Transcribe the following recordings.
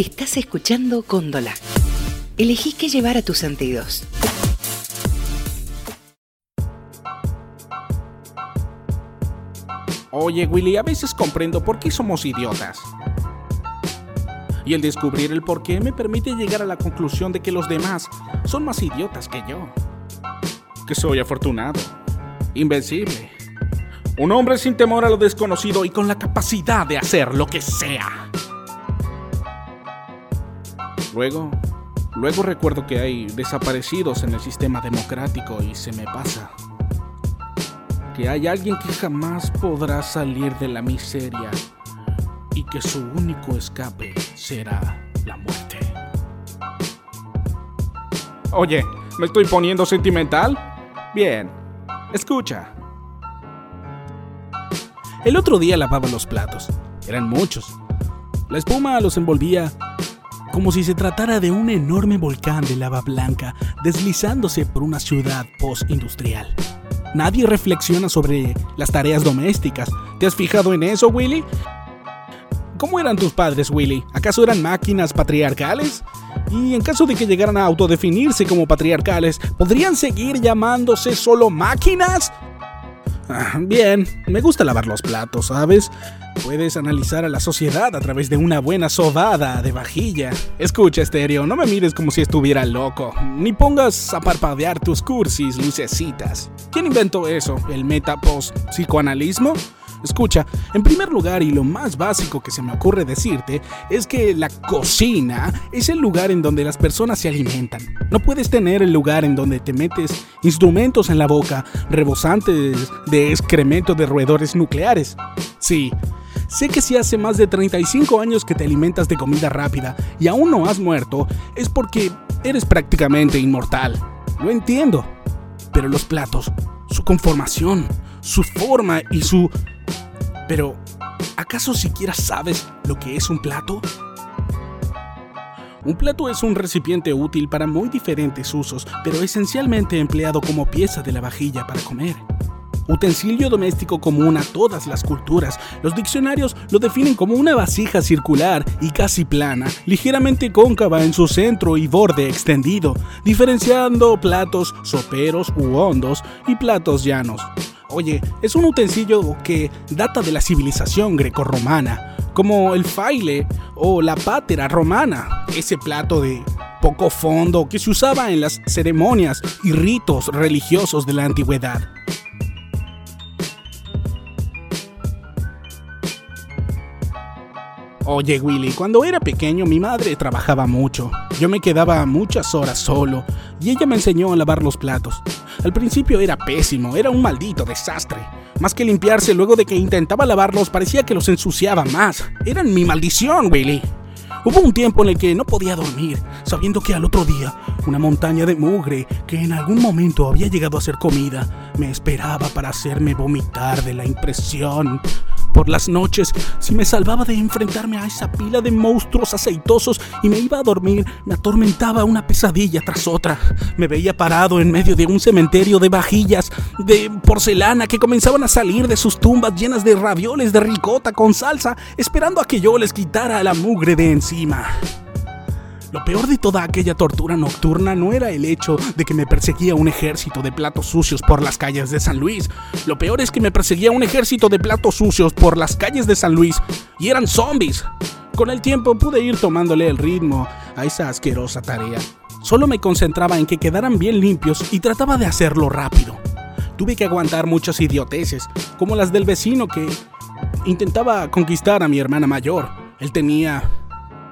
Estás escuchando Cóndola. Elegí qué llevar a tus sentidos. Oye, Willy, a veces comprendo por qué somos idiotas. Y el descubrir el por qué me permite llegar a la conclusión de que los demás son más idiotas que yo. Que soy afortunado, invencible. Un hombre sin temor a lo desconocido y con la capacidad de hacer lo que sea. Luego, luego recuerdo que hay desaparecidos en el sistema democrático y se me pasa. Que hay alguien que jamás podrá salir de la miseria y que su único escape será la muerte. Oye, ¿me estoy poniendo sentimental? Bien, escucha. El otro día lavaba los platos. Eran muchos. La espuma los envolvía como si se tratara de un enorme volcán de lava blanca deslizándose por una ciudad post-industrial. Nadie reflexiona sobre las tareas domésticas. ¿Te has fijado en eso, Willy? ¿Cómo eran tus padres, Willy? ¿Acaso eran máquinas patriarcales? Y en caso de que llegaran a autodefinirse como patriarcales, ¿podrían seguir llamándose solo máquinas? Bien, me gusta lavar los platos, ¿sabes? Puedes analizar a la sociedad a través de una buena sobada de vajilla. Escucha, estéreo, no me mires como si estuviera loco, ni pongas a parpadear tus cursis lucecitas. ¿Quién inventó eso? ¿El metapos psicoanalismo? Escucha, en primer lugar y lo más básico que se me ocurre decirte es que la cocina es el lugar en donde las personas se alimentan. No puedes tener el lugar en donde te metes instrumentos en la boca rebosantes de excremento de roedores nucleares. Sí, Sé que si hace más de 35 años que te alimentas de comida rápida y aún no has muerto, es porque eres prácticamente inmortal. Lo entiendo. Pero los platos, su conformación, su forma y su pero, ¿acaso siquiera sabes lo que es un plato? Un plato es un recipiente útil para muy diferentes usos, pero esencialmente empleado como pieza de la vajilla para comer. Utensilio doméstico común a todas las culturas. Los diccionarios lo definen como una vasija circular y casi plana, ligeramente cóncava en su centro y borde extendido, diferenciando platos soperos u hondos y platos llanos. Oye, es un utensilio que data de la civilización grecorromana, como el faile o la pátera romana, ese plato de poco fondo que se usaba en las ceremonias y ritos religiosos de la antigüedad. Oye Willy, cuando era pequeño mi madre trabajaba mucho. Yo me quedaba muchas horas solo y ella me enseñó a lavar los platos. Al principio era pésimo, era un maldito desastre. Más que limpiarse luego de que intentaba lavarlos parecía que los ensuciaba más. Eran mi maldición, Willy. Hubo un tiempo en el que no podía dormir, sabiendo que al otro día una montaña de mugre que en algún momento había llegado a ser comida me esperaba para hacerme vomitar de la impresión. Por las noches, si me salvaba de enfrentarme a esa pila de monstruos aceitosos y me iba a dormir, me atormentaba una pesadilla tras otra. Me veía parado en medio de un cementerio de vajillas de porcelana que comenzaban a salir de sus tumbas llenas de ravioles de ricota con salsa, esperando a que yo les quitara la mugre de encima. Lo peor de toda aquella tortura nocturna no era el hecho de que me perseguía un ejército de platos sucios por las calles de San Luis. Lo peor es que me perseguía un ejército de platos sucios por las calles de San Luis y eran zombies. Con el tiempo pude ir tomándole el ritmo a esa asquerosa tarea. Solo me concentraba en que quedaran bien limpios y trataba de hacerlo rápido. Tuve que aguantar muchas idioteces, como las del vecino que intentaba conquistar a mi hermana mayor. Él tenía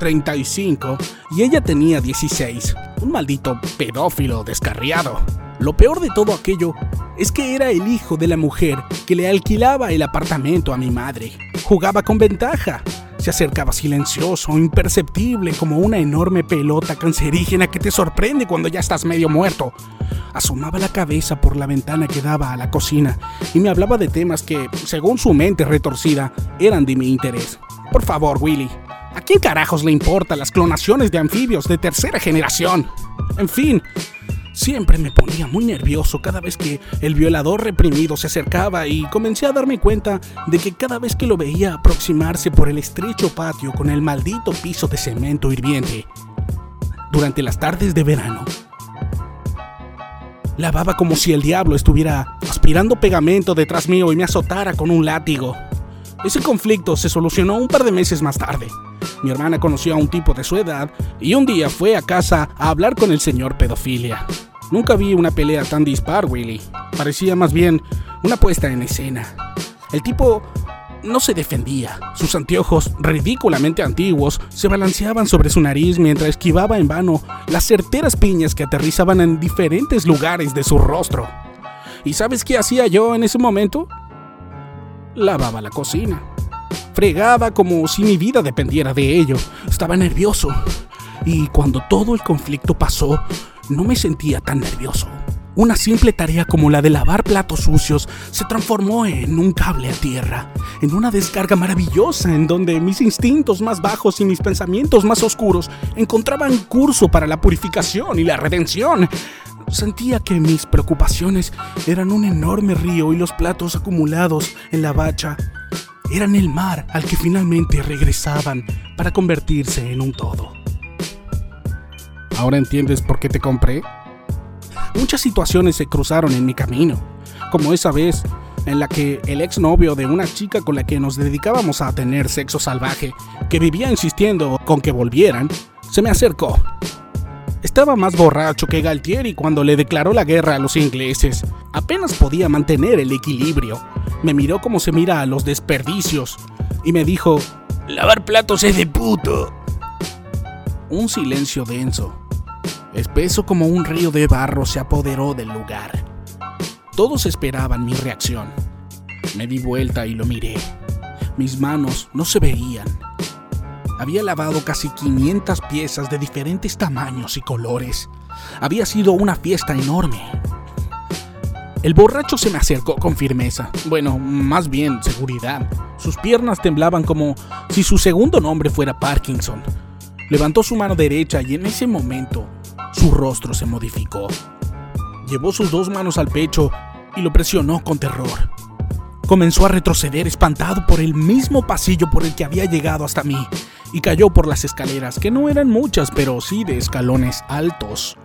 35 y ella tenía 16. Un maldito pedófilo descarriado. Lo peor de todo aquello es que era el hijo de la mujer que le alquilaba el apartamento a mi madre. Jugaba con ventaja. Se acercaba silencioso, imperceptible, como una enorme pelota cancerígena que te sorprende cuando ya estás medio muerto. Asomaba la cabeza por la ventana que daba a la cocina y me hablaba de temas que, según su mente retorcida, eran de mi interés. Por favor, Willy, ¿A quién carajos le importan las clonaciones de anfibios de tercera generación? En fin, Siempre me ponía muy nervioso cada vez que el violador reprimido se acercaba y comencé a darme cuenta de que cada vez que lo veía aproximarse por el estrecho patio con el maldito piso de cemento hirviente, durante las tardes de verano, lavaba como si el diablo estuviera aspirando pegamento detrás mío y me azotara con un látigo. Ese conflicto se solucionó un par de meses más tarde. Mi hermana conoció a un tipo de su edad y un día fue a casa a hablar con el señor pedofilia. Nunca vi una pelea tan dispar, Willy. Parecía más bien una puesta en escena. El tipo no se defendía. Sus anteojos, ridículamente antiguos, se balanceaban sobre su nariz mientras esquivaba en vano las certeras piñas que aterrizaban en diferentes lugares de su rostro. ¿Y sabes qué hacía yo en ese momento? Lavaba la cocina. Fregaba como si mi vida dependiera de ello. Estaba nervioso. Y cuando todo el conflicto pasó, no me sentía tan nervioso. Una simple tarea como la de lavar platos sucios se transformó en un cable a tierra, en una descarga maravillosa en donde mis instintos más bajos y mis pensamientos más oscuros encontraban curso para la purificación y la redención. Sentía que mis preocupaciones eran un enorme río y los platos acumulados en la bacha eran el mar al que finalmente regresaban para convertirse en un todo. ¿Ahora entiendes por qué te compré? Muchas situaciones se cruzaron en mi camino, como esa vez en la que el exnovio de una chica con la que nos dedicábamos a tener sexo salvaje, que vivía insistiendo con que volvieran, se me acercó. Estaba más borracho que Galtieri cuando le declaró la guerra a los ingleses. Apenas podía mantener el equilibrio. Me miró como se mira a los desperdicios y me dijo, lavar platos es de puto. Un silencio denso espeso como un río de barro, se apoderó del lugar. Todos esperaban mi reacción. Me di vuelta y lo miré. Mis manos no se veían. Había lavado casi 500 piezas de diferentes tamaños y colores. Había sido una fiesta enorme. El borracho se me acercó con firmeza. Bueno, más bien seguridad. Sus piernas temblaban como si su segundo nombre fuera Parkinson. Levantó su mano derecha y en ese momento su rostro se modificó. Llevó sus dos manos al pecho y lo presionó con terror. Comenzó a retroceder espantado por el mismo pasillo por el que había llegado hasta mí y cayó por las escaleras, que no eran muchas, pero sí de escalones altos.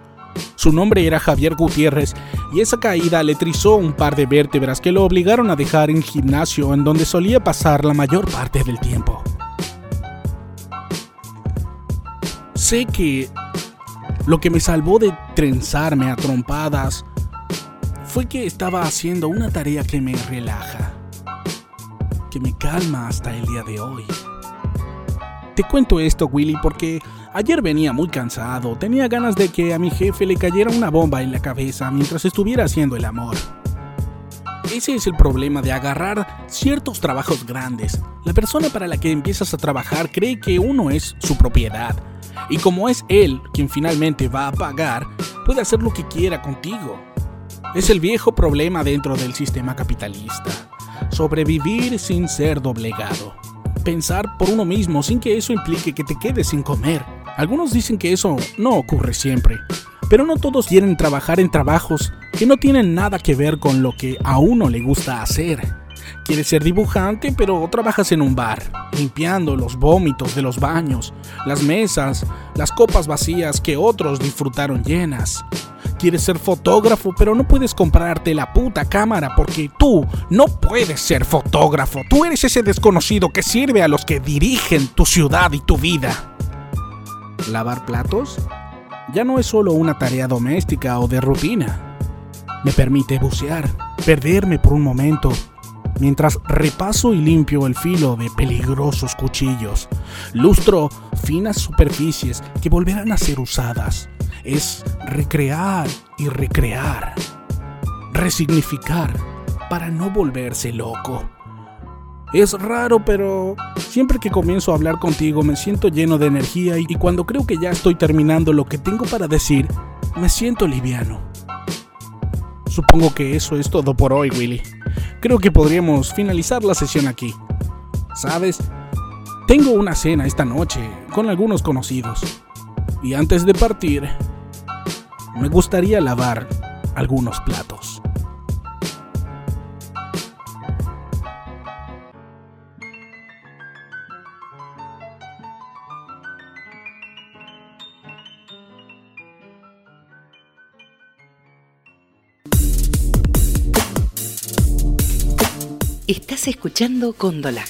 Su nombre era Javier Gutiérrez y esa caída le trizó un par de vértebras que lo obligaron a dejar el gimnasio en donde solía pasar la mayor parte del tiempo. Sé que lo que me salvó de trenzarme a trompadas fue que estaba haciendo una tarea que me relaja, que me calma hasta el día de hoy. Te cuento esto, Willy, porque ayer venía muy cansado, tenía ganas de que a mi jefe le cayera una bomba en la cabeza mientras estuviera haciendo el amor. Ese es el problema de agarrar ciertos trabajos grandes. La persona para la que empiezas a trabajar cree que uno es su propiedad y como es él quien finalmente va a pagar, puede hacer lo que quiera contigo. Es el viejo problema dentro del sistema capitalista. Sobrevivir sin ser doblegado. Pensar por uno mismo sin que eso implique que te quedes sin comer. Algunos dicen que eso no ocurre siempre, pero no todos quieren trabajar en trabajos que no tienen nada que ver con lo que a uno le gusta hacer. Quieres ser dibujante, pero trabajas en un bar, limpiando los vómitos de los baños, las mesas, las copas vacías que otros disfrutaron llenas. Quieres ser fotógrafo, pero no puedes comprarte la puta cámara porque tú no puedes ser fotógrafo. Tú eres ese desconocido que sirve a los que dirigen tu ciudad y tu vida. ¿Lavar platos? Ya no es solo una tarea doméstica o de rutina. Me permite bucear, perderme por un momento mientras repaso y limpio el filo de peligrosos cuchillos. Lustro finas superficies que volverán a ser usadas. Es recrear y recrear. Resignificar para no volverse loco. Es raro, pero siempre que comienzo a hablar contigo me siento lleno de energía y cuando creo que ya estoy terminando lo que tengo para decir, me siento liviano. Supongo que eso es todo por hoy, Willy creo que podríamos finalizar la sesión aquí. ¿Sabes? Tengo una cena esta noche con algunos conocidos. Y antes de partir, me gustaría lavar algunos platos. Estás escuchando Cóndola.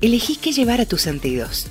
Elegí qué llevar a tus sentidos.